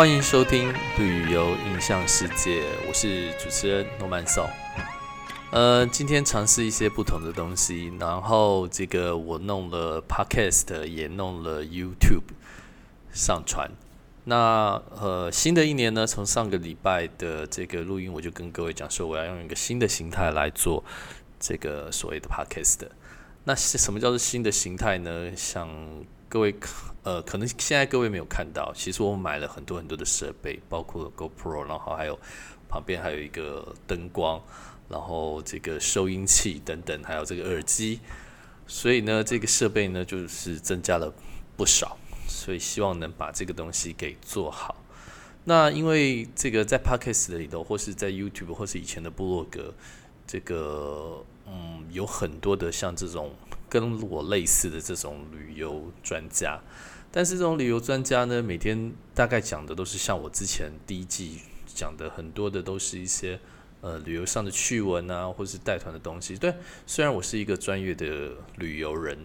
欢迎收听《旅游印象世界》，我是主持人诺曼宋。呃，今天尝试一些不同的东西，然后这个我弄了 Podcast，也弄了 YouTube 上传。那呃，新的一年呢，从上个礼拜的这个录音，我就跟各位讲说，我要用一个新的形态来做这个所谓的 Podcast。那是什么叫做新的形态呢？像各位呃，可能现在各位没有看到，其实我买了很多很多的设备，包括 GoPro，然后还有旁边还有一个灯光，然后这个收音器等等，还有这个耳机。所以呢，这个设备呢就是增加了不少，所以希望能把这个东西给做好。那因为这个在 Podcast 里头，或是在 YouTube，或是以前的部落格，这个嗯，有很多的像这种。跟我类似的这种旅游专家，但是这种旅游专家呢，每天大概讲的都是像我之前第一季讲的很多的，都是一些呃旅游上的趣闻啊，或是带团的东西。对，虽然我是一个专业的旅游人，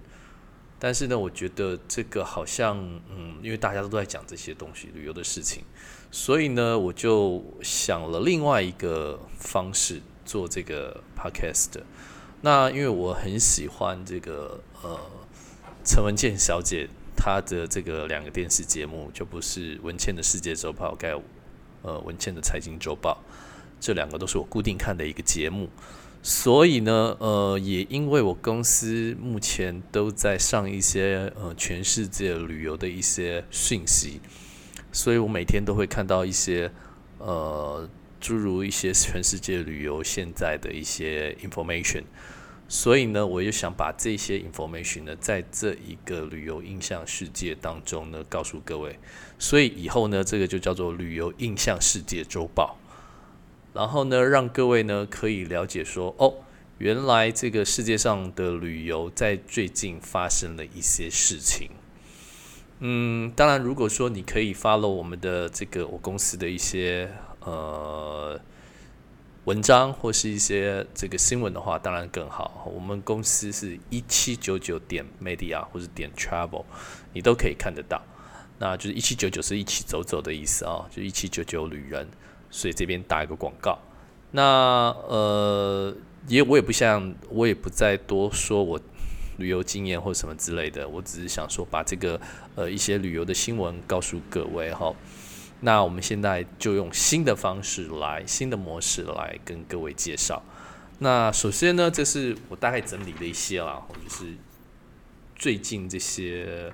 但是呢，我觉得这个好像嗯，因为大家都在讲这些东西旅游的事情，所以呢，我就想了另外一个方式做这个 podcast。那因为我很喜欢这个呃陈文健小姐他的这个两个电视节目，就不是文茜的世界周报，该呃文茜的财经周报，这两个都是我固定看的一个节目。所以呢，呃，也因为我公司目前都在上一些呃全世界旅游的一些讯息，所以我每天都会看到一些呃诸如一些全世界旅游现在的一些 information。所以呢，我就想把这些 information 呢，在这一个旅游印象世界当中呢，告诉各位。所以以后呢，这个就叫做旅游印象世界周报。然后呢，让各位呢可以了解说，哦，原来这个世界上的旅游在最近发生了一些事情。嗯，当然，如果说你可以 follow 我们的这个我公司的一些呃。文章或是一些这个新闻的话，当然更好。我们公司是一七九九点 media 或者点 travel，你都可以看得到。那就是一七九九是一起走走的意思啊，就一七九九旅人。所以这边打一个广告。那呃，也我也不像，我也不再多说我旅游经验或什么之类的。我只是想说，把这个呃一些旅游的新闻告诉各位哈。那我们现在就用新的方式来，新的模式来跟各位介绍。那首先呢，这是我大概整理了一些啦，就是最近这些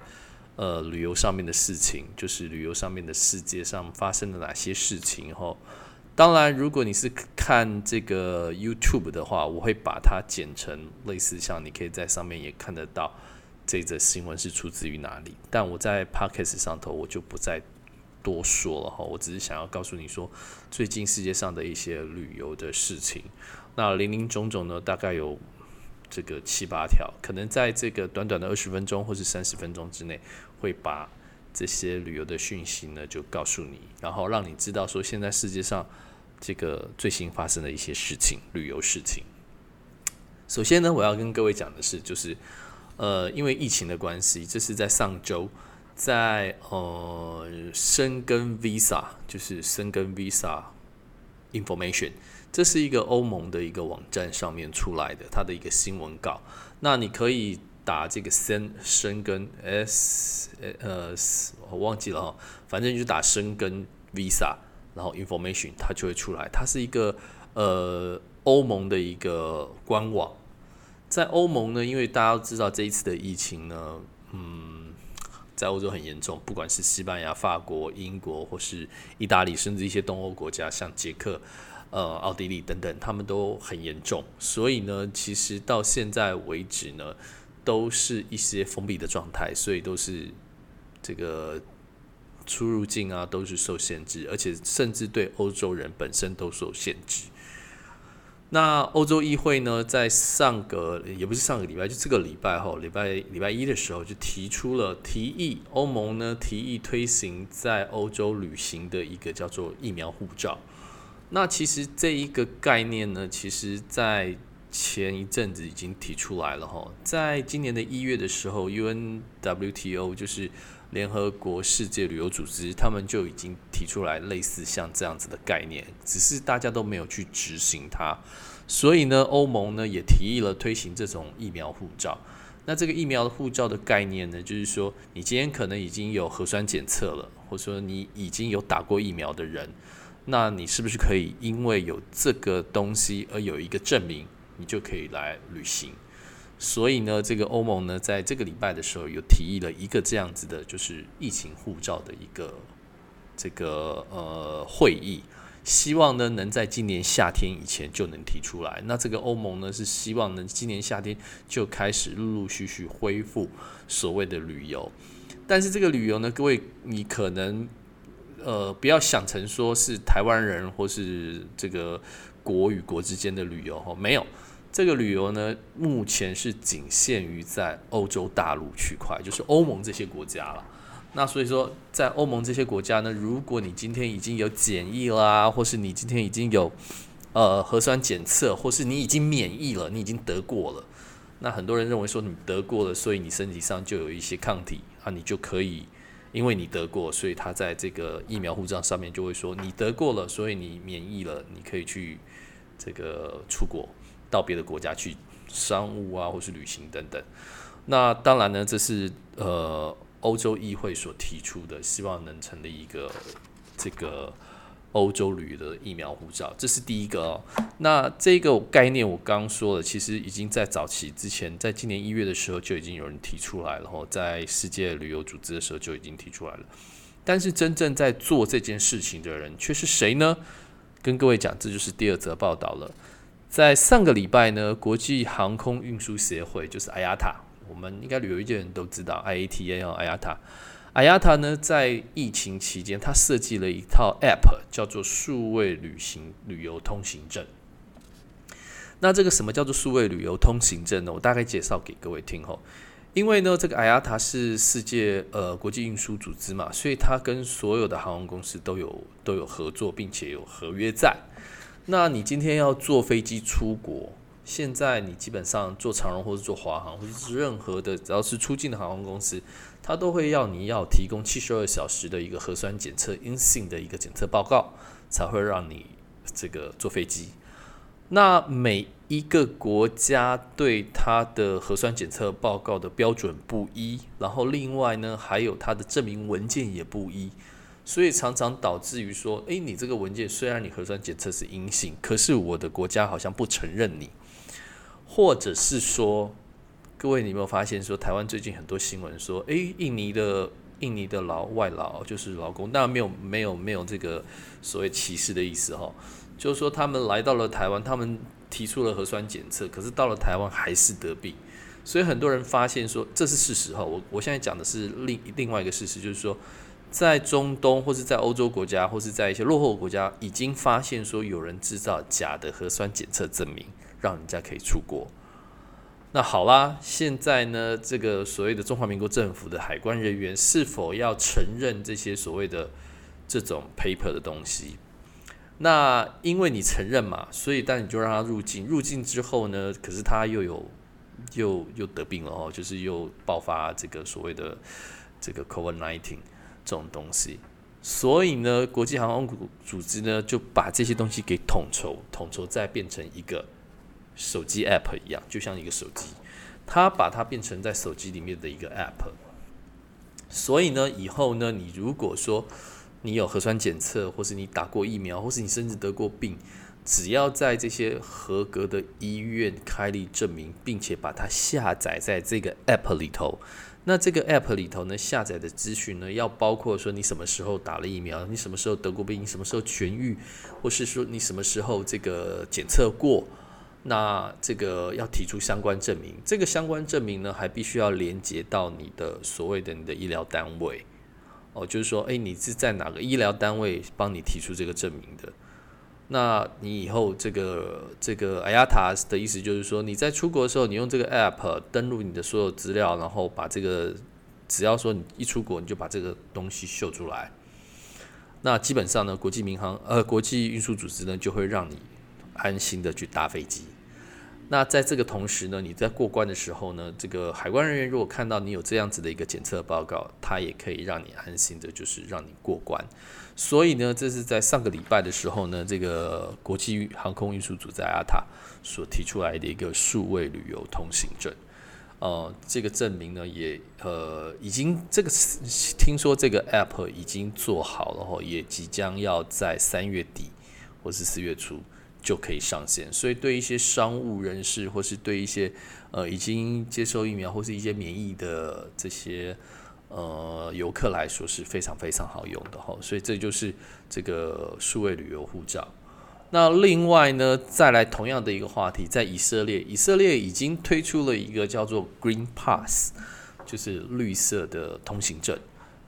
呃旅游上面的事情，就是旅游上面的世界上发生了哪些事情哈。当然，如果你是看这个 YouTube 的话，我会把它剪成类似像你可以在上面也看得到这则新闻是出自于哪里。但我在 Podcast 上头，我就不再。多说了哈，我只是想要告诉你说，最近世界上的一些旅游的事情，那林林总总呢，大概有这个七八条，可能在这个短短的二十分钟或是三十分钟之内，会把这些旅游的讯息呢就告诉你，然后让你知道说现在世界上这个最新发生的一些事情，旅游事情。首先呢，我要跟各位讲的是，就是呃，因为疫情的关系，这是在上周。在呃，申根 Visa 就是申根 Visa Information，这是一个欧盟的一个网站上面出来的，它的一个新闻稿。那你可以打这个申申根 S 呃，我忘记了哈，反正就打申根 Visa，然后 Information 它就会出来。它是一个呃欧盟的一个官网。在欧盟呢，因为大家都知道这一次的疫情呢，嗯。在欧洲很严重，不管是西班牙、法国、英国，或是意大利，甚至一些东欧国家，像捷克、呃、奥地利等等，他们都很严重。所以呢，其实到现在为止呢，都是一些封闭的状态，所以都是这个出入境啊，都是受限制，而且甚至对欧洲人本身都受限制。那欧洲议会呢，在上个也不是上个礼拜，就这个礼拜哈，礼拜礼拜一的时候就提出了提议，欧盟呢提议推行在欧洲旅行的一个叫做疫苗护照。那其实这一个概念呢，其实在前一阵子已经提出来了哈，在今年的一月的时候，UNWTO 就是联合国世界旅游组织，他们就已经提出来类似像这样子的概念，只是大家都没有去执行它。所以呢，欧盟呢也提议了推行这种疫苗护照。那这个疫苗的护照的概念呢，就是说你今天可能已经有核酸检测了，或者说你已经有打过疫苗的人，那你是不是可以因为有这个东西而有一个证明，你就可以来旅行？所以呢，这个欧盟呢，在这个礼拜的时候，有提议了一个这样子的，就是疫情护照的一个这个呃会议。希望呢能在今年夏天以前就能提出来。那这个欧盟呢是希望能今年夏天就开始陆陆续续恢复所谓的旅游。但是这个旅游呢，各位你可能呃不要想成说是台湾人或是这个国与国之间的旅游哈，没有这个旅游呢，目前是仅限于在欧洲大陆区块，就是欧盟这些国家了。那所以说，在欧盟这些国家呢，如果你今天已经有检疫啦，或是你今天已经有呃核酸检测，或是你已经免疫了，你已经得过了，那很多人认为说你得过了，所以你身体上就有一些抗体啊，你就可以，因为你得过，所以他在这个疫苗护照上面就会说你得过了，所以你免疫了，你可以去这个出国到别的国家去商务啊，或是旅行等等。那当然呢，这是呃。欧洲议会所提出的，希望能成立一个这个欧洲旅的疫苗护照，这是第一个哦。那这个概念我刚刚说了，其实已经在早期之前，在今年一月的时候就已经有人提出来了，然后在世界旅游组织的时候就已经提出来了。但是真正在做这件事情的人却是谁呢？跟各位讲，这就是第二则报道了。在上个礼拜呢，国际航空运输协会就是 IATA。我们应该旅游业的人都知道，IATA 和 IATA，IATA 呢在疫情期间，它设计了一套 App，叫做数位旅行旅游通行证。那这个什么叫做数位旅游通行证呢？我大概介绍给各位听吼。因为呢，这个 IATA 是世界呃国际运输组织嘛，所以它跟所有的航空公司都有都有合作，并且有合约在。那你今天要坐飞机出国？现在你基本上做长荣或者做华航或者是任何的只要是出境的航空公司，它都会要你要提供七十二小时的一个核酸检测阴性的一个检测报告，才会让你这个坐飞机。那每一个国家对它的核酸检测报告的标准不一，然后另外呢还有它的证明文件也不一，所以常常导致于说，诶，你这个文件虽然你核酸检测是阴性，可是我的国家好像不承认你。或者是说，各位，你有没有发现说，台湾最近很多新闻说，诶，印尼的印尼的劳外劳就是劳工，当然没有没有没有这个所谓歧视的意思哈，就是说他们来到了台湾，他们提出了核酸检测，可是到了台湾还是得病，所以很多人发现说这是事实哈。我我现在讲的是另另外一个事实，就是说在中东或是在欧洲国家或是在一些落后国家，已经发现说有人制造假的核酸检测证明。让人家可以出国。那好啦，现在呢，这个所谓的中华民国政府的海关人员是否要承认这些所谓的这种 paper 的东西？那因为你承认嘛，所以但你就让他入境。入境之后呢，可是他又有又又得病了哦，就是又爆发这个所谓的这个 COVID nineteen 这种东西。所以呢，国际航空组织呢就把这些东西给统筹，统筹再变成一个。手机 App 一样，就像一个手机，它把它变成在手机里面的一个 App。所以呢，以后呢，你如果说你有核酸检测，或是你打过疫苗，或是你甚至得过病，只要在这些合格的医院开立证明，并且把它下载在这个 App 里头，那这个 App 里头呢，下载的资讯呢，要包括说你什么时候打了疫苗，你什么时候得过病，你什么时候痊愈，或是说你什么时候这个检测过。那这个要提出相关证明，这个相关证明呢，还必须要连接到你的所谓的你的医疗单位哦，就是说，诶，你是在哪个医疗单位帮你提出这个证明的？那你以后这个这个 Airatas 的意思就是说，你在出国的时候，你用这个 App 登录你的所有资料，然后把这个只要说你一出国，你就把这个东西秀出来，那基本上呢，国际民航呃国际运输组织呢就会让你。安心的去搭飞机，那在这个同时呢，你在过关的时候呢，这个海关人员如果看到你有这样子的一个检测报告，他也可以让你安心的，就是让你过关。所以呢，这是在上个礼拜的时候呢，这个国际航空运输组在阿塔所提出来的一个数位旅游通行证。呃，这个证明呢，也呃已经这个听说这个 app 已经做好了，后也即将要在三月底或是四月初就可以上线。所以对一些商务人士，或是对一些呃已经接受疫苗或是一些免疫的这些。呃，游客来说是非常非常好用的哈，所以这就是这个数位旅游护照。那另外呢，再来同样的一个话题，在以色列，以色列已经推出了一个叫做 Green Pass，就是绿色的通行证。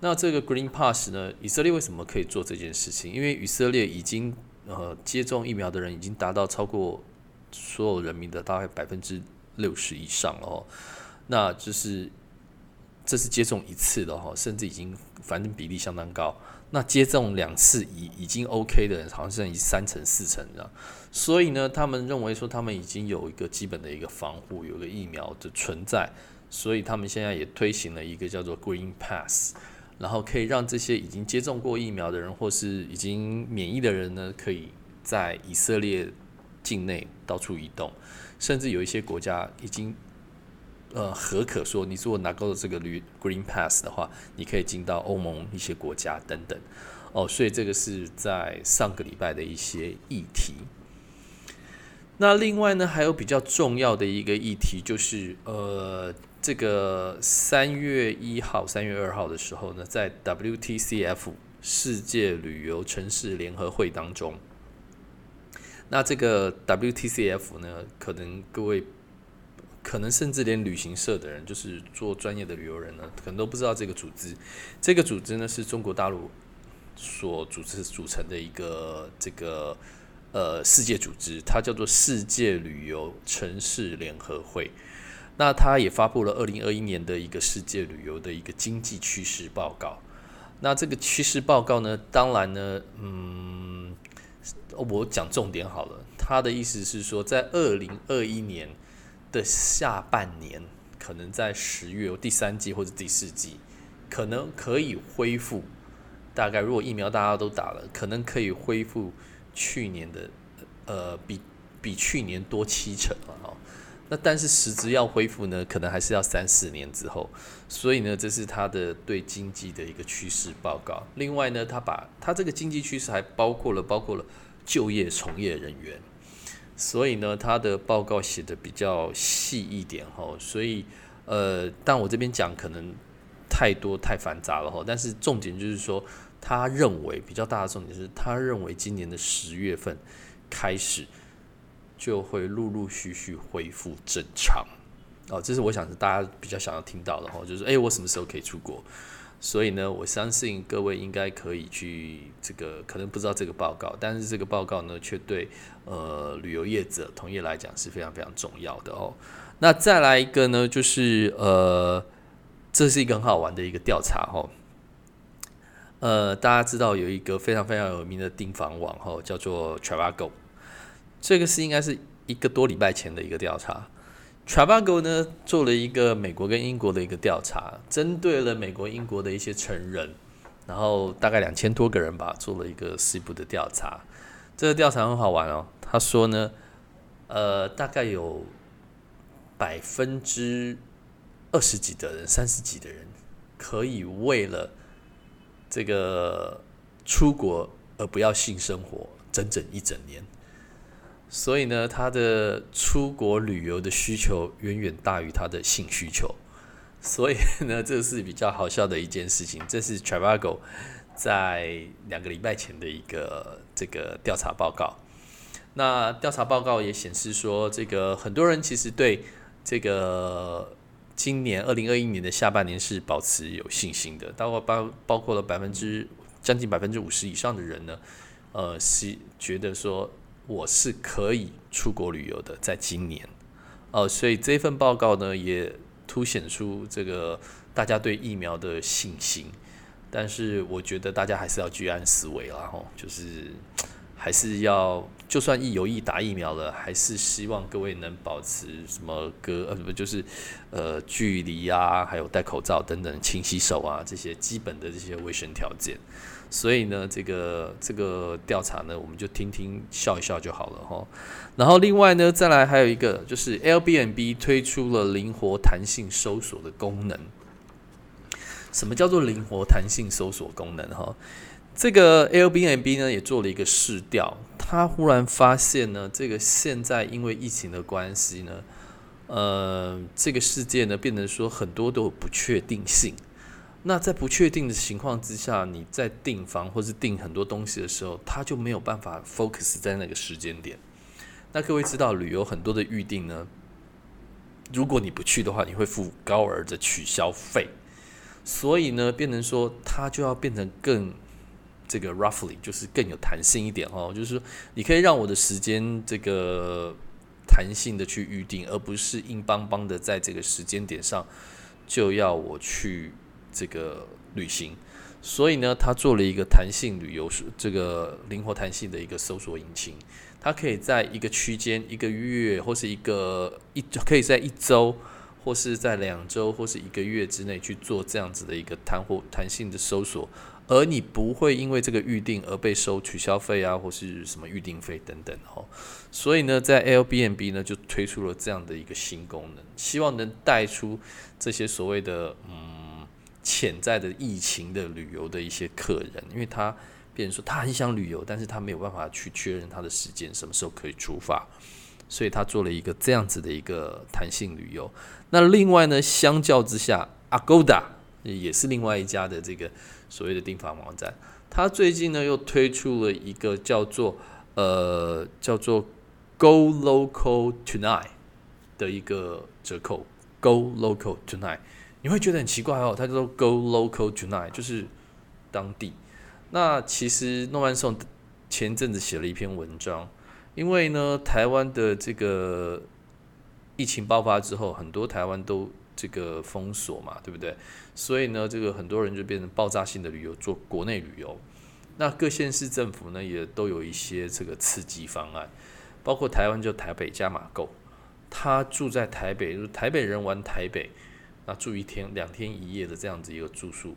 那这个 Green Pass 呢，以色列为什么可以做这件事情？因为以色列已经呃接种疫苗的人已经达到超过所有人民的大概百分之六十以上了哦，那就是。这是接种一次的哈，甚至已经反正比例相当高。那接种两次已已经 OK 的人，好像剩三成四成这样。所以呢，他们认为说他们已经有一个基本的一个防护，有个疫苗的存在。所以他们现在也推行了一个叫做 Green Pass，然后可以让这些已经接种过疫苗的人，或是已经免疫的人呢，可以在以色列境内到处移动，甚至有一些国家已经。呃，何可说你如果拿够了这个绿 Green Pass 的话，你可以进到欧盟一些国家等等哦。所以这个是在上个礼拜的一些议题。那另外呢，还有比较重要的一个议题，就是呃，这个三月一号、三月二号的时候呢，在 WTCF 世界旅游城市联合会当中，那这个 WTCF 呢，可能各位。可能甚至连旅行社的人，就是做专业的旅游人呢，可能都不知道这个组织。这个组织呢，是中国大陆所组织组成的一个这个呃世界组织，它叫做世界旅游城市联合会。那他也发布了二零二一年的一个世界旅游的一个经济趋势报告。那这个趋势报告呢，当然呢，嗯，我讲重点好了。他的意思是说，在二零二一年。的下半年，可能在十月第三季或者第四季，可能可以恢复。大概如果疫苗大家都打了，可能可以恢复去年的，呃，比比去年多七成了哈。那但是实质要恢复呢，可能还是要三四年之后。所以呢，这是他的对经济的一个趋势报告。另外呢，他把他这个经济趋势还包括了包括了就业从业人员。所以呢，他的报告写的比较细一点哈，所以呃，但我这边讲可能太多太繁杂了哈。但是重点就是说，他认为比较大的重点是，他认为今年的十月份开始就会陆陆续续恢复正常哦。这是我想是大家比较想要听到的哈，就是诶，我什么时候可以出国？所以呢，我相信各位应该可以去这个，可能不知道这个报告，但是这个报告呢，却对呃旅游业者同业来讲是非常非常重要的哦。那再来一个呢，就是呃，这是一个很好玩的一个调查哈。呃，大家知道有一个非常非常有名的订房网哈，叫做 Travelgo，这个是应该是一个多礼拜前的一个调查。Travago 呢做了一个美国跟英国的一个调查，针对了美国、英国的一些成人，然后大概两千多个人吧，做了一个西部的调查。这个调查很好玩哦。他说呢，呃，大概有百分之二十几的人、三十几的人，可以为了这个出国而不要性生活整整一整年。所以呢，他的出国旅游的需求远远大于他的性需求，所以呢，这是比较好笑的一件事情。这是 Travago 在两个礼拜前的一个这个调查报告。那调查报告也显示说，这个很多人其实对这个今年二零二一年的下半年是保持有信心的，包括包包括了百分之将近百分之五十以上的人呢，呃，是觉得说。我是可以出国旅游的，在今年，哦，所以这份报告呢也凸显出这个大家对疫苗的信心，但是我觉得大家还是要居安思危啦，吼，就是还是要就算疫有意打疫苗了，还是希望各位能保持什么隔呃不就是呃距离啊，还有戴口罩等等，勤洗手啊这些基本的这些卫生条件。所以呢，这个这个调查呢，我们就听听笑一笑就好了哈。然后另外呢，再来还有一个就是 L B N B 推出了灵活弹性搜索的功能。什么叫做灵活弹性搜索功能哈？这个 L B N B 呢也做了一个试调，他忽然发现呢，这个现在因为疫情的关系呢，呃，这个世界呢变得说很多都有不确定性。那在不确定的情况之下，你在订房或是订很多东西的时候，它就没有办法 focus 在那个时间点。那各位知道，旅游很多的预定呢，如果你不去的话，你会付高额的取消费。所以呢，变成说它就要变成更这个 roughly，就是更有弹性一点哦。就是说，你可以让我的时间这个弹性的去预定，而不是硬邦邦的在这个时间点上就要我去。这个旅行，所以呢，他做了一个弹性旅游，这个灵活弹性的一个搜索引擎，它可以在一个区间、一个月或是一个一，可以在一周或是在两周或是一个月之内去做这样子的一个弹或弹性的搜索，而你不会因为这个预定而被收取消费啊，或是什么预定费等等哦。所以呢，在 L B N B 呢就推出了这样的一个新功能，希望能带出这些所谓的嗯。潜在的疫情的旅游的一些客人，因为他别人说他很想旅游，但是他没有办法去确认他的时间什么时候可以出发，所以他做了一个这样子的一个弹性旅游。那另外呢，相较之下，Agoda 也是另外一家的这个所谓的订房网站，他最近呢又推出了一个叫做呃叫做 Go Local Tonight 的一个折扣，Go Local Tonight。你会觉得很奇怪哦，他就说 “Go local tonight”，就是当地。那其实诺曼颂前阵子写了一篇文章，因为呢，台湾的这个疫情爆发之后，很多台湾都这个封锁嘛，对不对？所以呢，这个很多人就变成爆炸性的旅游，做国内旅游。那各县市政府呢，也都有一些这个刺激方案，包括台湾就台北加码购，他住在台北，就是台北人玩台北。那住一天、两天一夜的这样子一个住宿，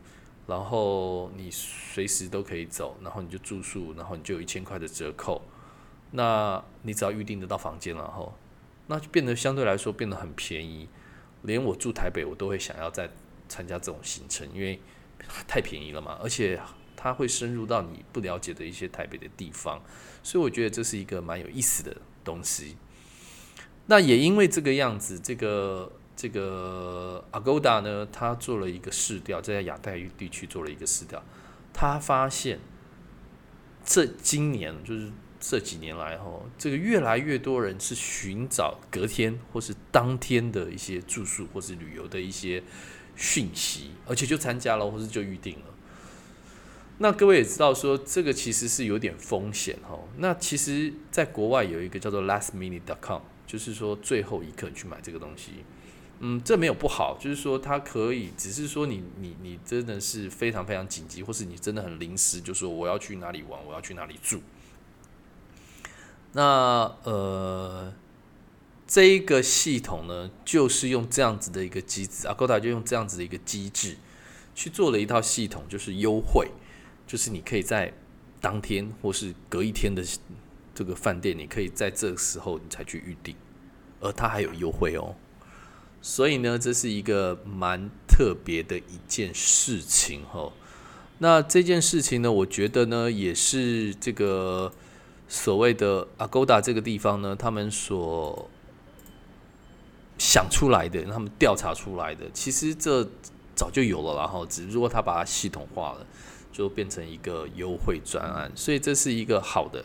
然后你随时都可以走，然后你就住宿，然后你就有一千块的折扣。那你只要预定得到房间，然后那就变得相对来说变得很便宜。连我住台北，我都会想要再参加这种行程，因为太便宜了嘛，而且它会深入到你不了解的一些台北的地方，所以我觉得这是一个蛮有意思的东西。那也因为这个样子，这个。这个 Agoda 呢，他做了一个试调，在亚太地区做了一个试调，他发现这今年就是这几年来哈，这个越来越多人是寻找隔天或是当天的一些住宿或是旅游的一些讯息，而且就参加了或是就预定了。那各位也知道说，这个其实是有点风险哈。那其实在国外有一个叫做 lastminute.com，就是说最后一刻去买这个东西。嗯，这没有不好，就是说它可以，只是说你你你真的是非常非常紧急，或是你真的很临时，就说我要去哪里玩，我要去哪里住。那呃，这一个系统呢，就是用这样子的一个机制，Agoda 就用这样子的一个机制去做了一套系统，就是优惠，就是你可以在当天或是隔一天的这个饭店，你可以在这个时候你才去预定，而它还有优惠哦。所以呢，这是一个蛮特别的一件事情哈。那这件事情呢，我觉得呢，也是这个所谓的 Agoda 这个地方呢，他们所想出来的，他们调查出来的，其实这早就有了，然后只不过他把它系统化了，就变成一个优惠专案。所以这是一个好的。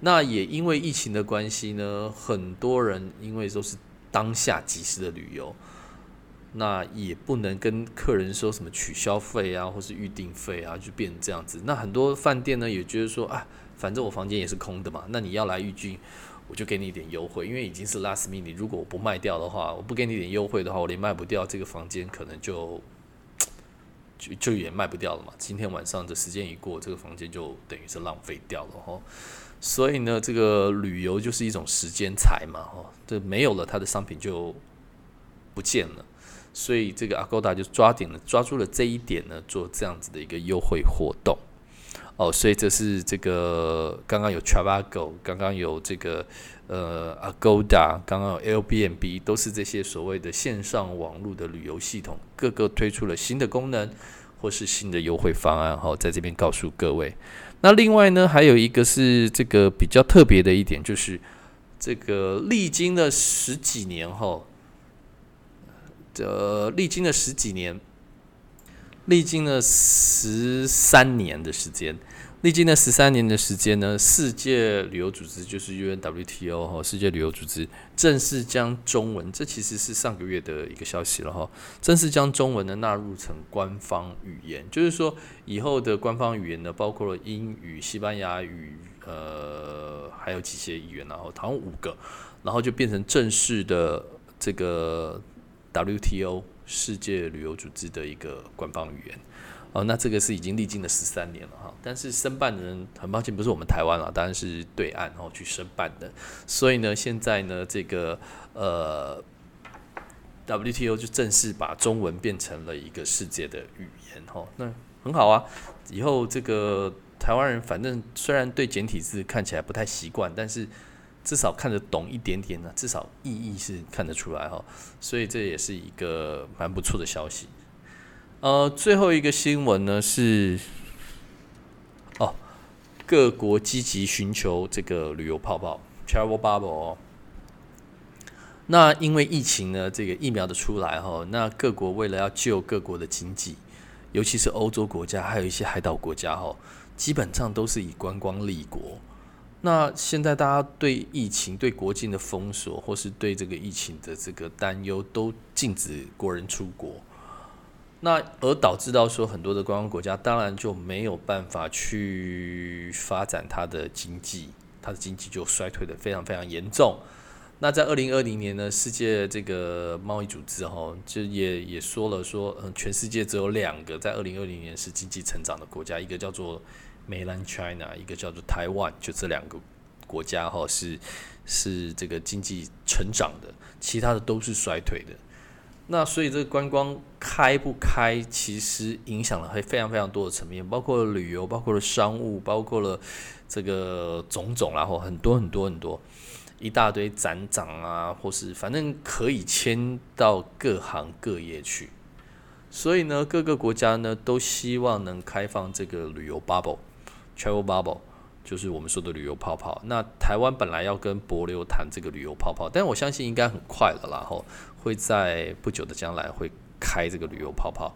那也因为疫情的关系呢，很多人因为都是。当下即时的旅游，那也不能跟客人说什么取消费啊，或是预定费啊，就变成这样子。那很多饭店呢，也觉得说啊，反正我房间也是空的嘛，那你要来预订，我就给你一点优惠，因为已经是 last minute。如果我不卖掉的话，我不给你点优惠的话，我连卖不掉这个房间，可能就就就也卖不掉了嘛。今天晚上的时间一过，这个房间就等于是浪费掉了哈。所以呢，这个旅游就是一种时间财嘛，哦，这没有了，它的商品就不见了。所以这个 Agoda 就抓紧了，抓住了这一点呢，做这样子的一个优惠活动。哦，所以这是这个刚刚有 Travago，刚刚有这个呃 Agoda，刚刚有 Airbnb，都是这些所谓的线上网络的旅游系统，各个推出了新的功能或是新的优惠方案。哈，在这边告诉各位。那另外呢，还有一个是这个比较特别的一点，就是这个历经了十几年后。呃，历经了十几年，历经了十三年的时间，历经了十三年的时间呢，世界旅游组织就是 UNWTO 哈，世界旅游组织正式将中文，这其实是上个月的一个消息了哈，正式将中文呢纳入成官方语言，就是说以后的官方语言呢，包括了英语、西班牙语，呃，还有几些语言，然后好像五个，然后就变成正式的这个。WTO 世界旅游组织的一个官方语言哦，那这个是已经历经了十三年了哈，但是申办的人很抱歉不是我们台湾了，当然是对岸然后去申办的，所以呢，现在呢，这个呃 WTO 就正式把中文变成了一个世界的语言哈，那很好啊，以后这个台湾人反正虽然对简体字看起来不太习惯，但是。至少看得懂一点点呢，至少意义是看得出来哈，所以这也是一个蛮不错的消息。呃，最后一个新闻呢是，哦，各国积极寻求这个旅游泡泡 （travel bubble）。哦那因为疫情呢，这个疫苗的出来哈，那各国为了要救各国的经济，尤其是欧洲国家，还有一些海岛国家哈，基本上都是以观光立国。那现在大家对疫情、对国境的封锁，或是对这个疫情的这个担忧，都禁止国人出国。那而导致到说很多的观光国家，当然就没有办法去发展它的经济，它的经济就衰退的非常非常严重。那在二零二零年呢，世界这个贸易组织哈，就也也说了说，嗯，全世界只有两个在二零二零年是经济成长的国家，一个叫做。Mainland China，一个叫做台湾，就这两个国家哈是是这个经济成长的，其他的都是衰退的。那所以这个观光开不开，其实影响了会非常非常多的层面，包括了旅游，包括了商务，包括了这个种种，然后很多很多很多一大堆展长啊，或是反正可以迁到各行各业去。所以呢，各个国家呢都希望能开放这个旅游 bubble。Travel bubble 就是我们说的旅游泡泡。那台湾本来要跟博流谈这个旅游泡泡，但我相信应该很快了，然后会在不久的将来会开这个旅游泡泡。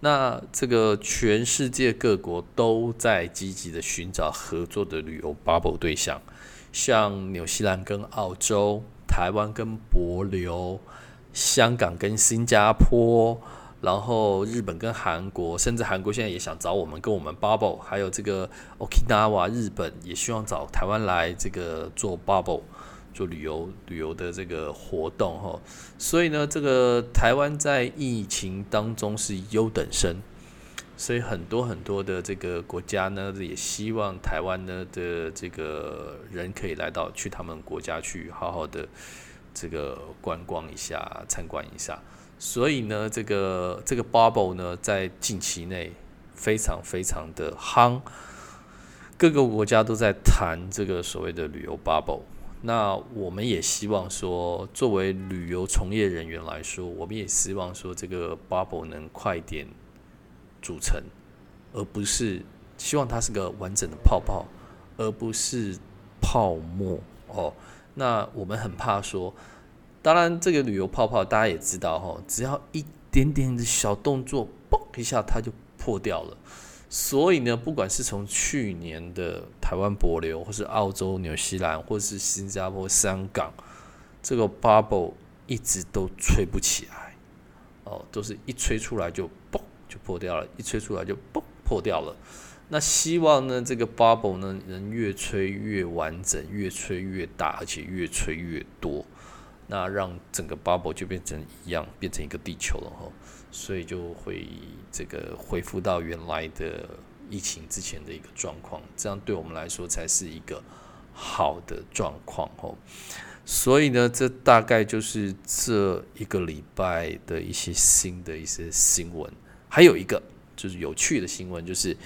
那这个全世界各国都在积极的寻找合作的旅游 bubble 对象，像纽西兰跟澳洲，台湾跟博流，香港跟新加坡。然后日本跟韩国，甚至韩国现在也想找我们，跟我们 bubble，还有这个 Okinawa 日本也希望找台湾来这个做 bubble，做旅游旅游的这个活动哈。所以呢，这个台湾在疫情当中是优等生，所以很多很多的这个国家呢，也希望台湾呢的这个人可以来到去他们国家去好好的这个观光一下，参观一下。所以呢，这个这个 bubble 呢，在近期内非常非常的夯，各个国家都在谈这个所谓的旅游 bubble。那我们也希望说，作为旅游从业人员来说，我们也希望说，这个 bubble 能快点组成，而不是希望它是个完整的泡泡，而不是泡沫哦。那我们很怕说。当然，这个旅游泡泡大家也知道哈，只要一点点的小动作，嘣一下它就破掉了。所以呢，不管是从去年的台湾博流，或是澳洲、纽西兰，或是新加坡、香港，这个 bubble 一直都吹不起来，哦，都是一吹出来就嘣就破掉了，一吹出来就嘣破掉了。那希望呢，这个 bubble 呢能越吹越完整，越吹越大，而且越吹越多。那让整个 bubble 就变成一样，变成一个地球了哈，所以就会这个恢复到原来的疫情之前的一个状况，这样对我们来说才是一个好的状况哦。所以呢，这大概就是这一个礼拜的一些新的一些新闻。还有一个就是有趣的新闻，就是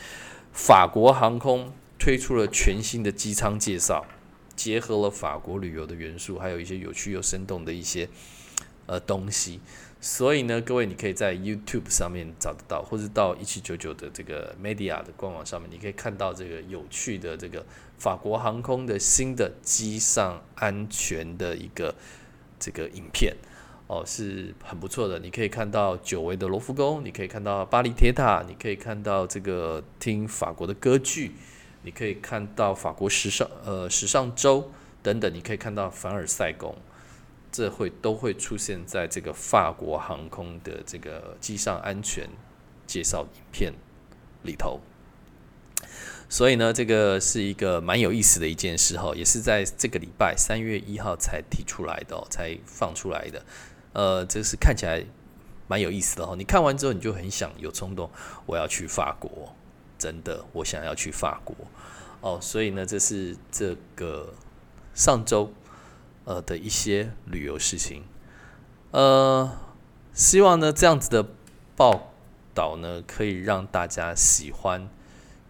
法国航空推出了全新的机舱介绍，结合了法国旅游的元素，还有一些有趣又生动的一些呃东西。所以呢，各位你可以在 YouTube 上面找得到，或者到一七九九的这个 Media 的官网上面，你可以看到这个有趣的这个法国航空的新的机上安全的一个这个影片哦，是很不错的。你可以看到久违的罗浮宫，你可以看到巴黎铁塔，你可以看到这个听法国的歌剧，你可以看到法国时尚呃时尚周等等，你可以看到凡尔赛宫。这会都会出现在这个法国航空的这个机上安全介绍影片里头，所以呢，这个是一个蛮有意思的一件事哈，也是在这个礼拜三月一号才提出来的，才放出来的。呃，这是看起来蛮有意思的哈。你看完之后，你就很想有冲动，我要去法国，真的，我想要去法国哦。所以呢，这是这个上周。呃的一些旅游事情，呃，希望呢这样子的报道呢，可以让大家喜欢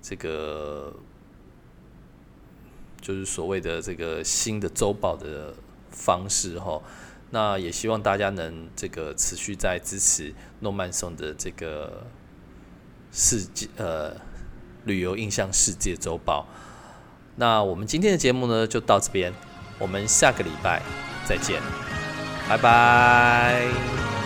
这个，就是所谓的这个新的周报的方式哈。那也希望大家能这个持续在支持诺曼松的这个世界呃旅游印象世界周报。那我们今天的节目呢，就到这边。我们下个礼拜再见，拜拜。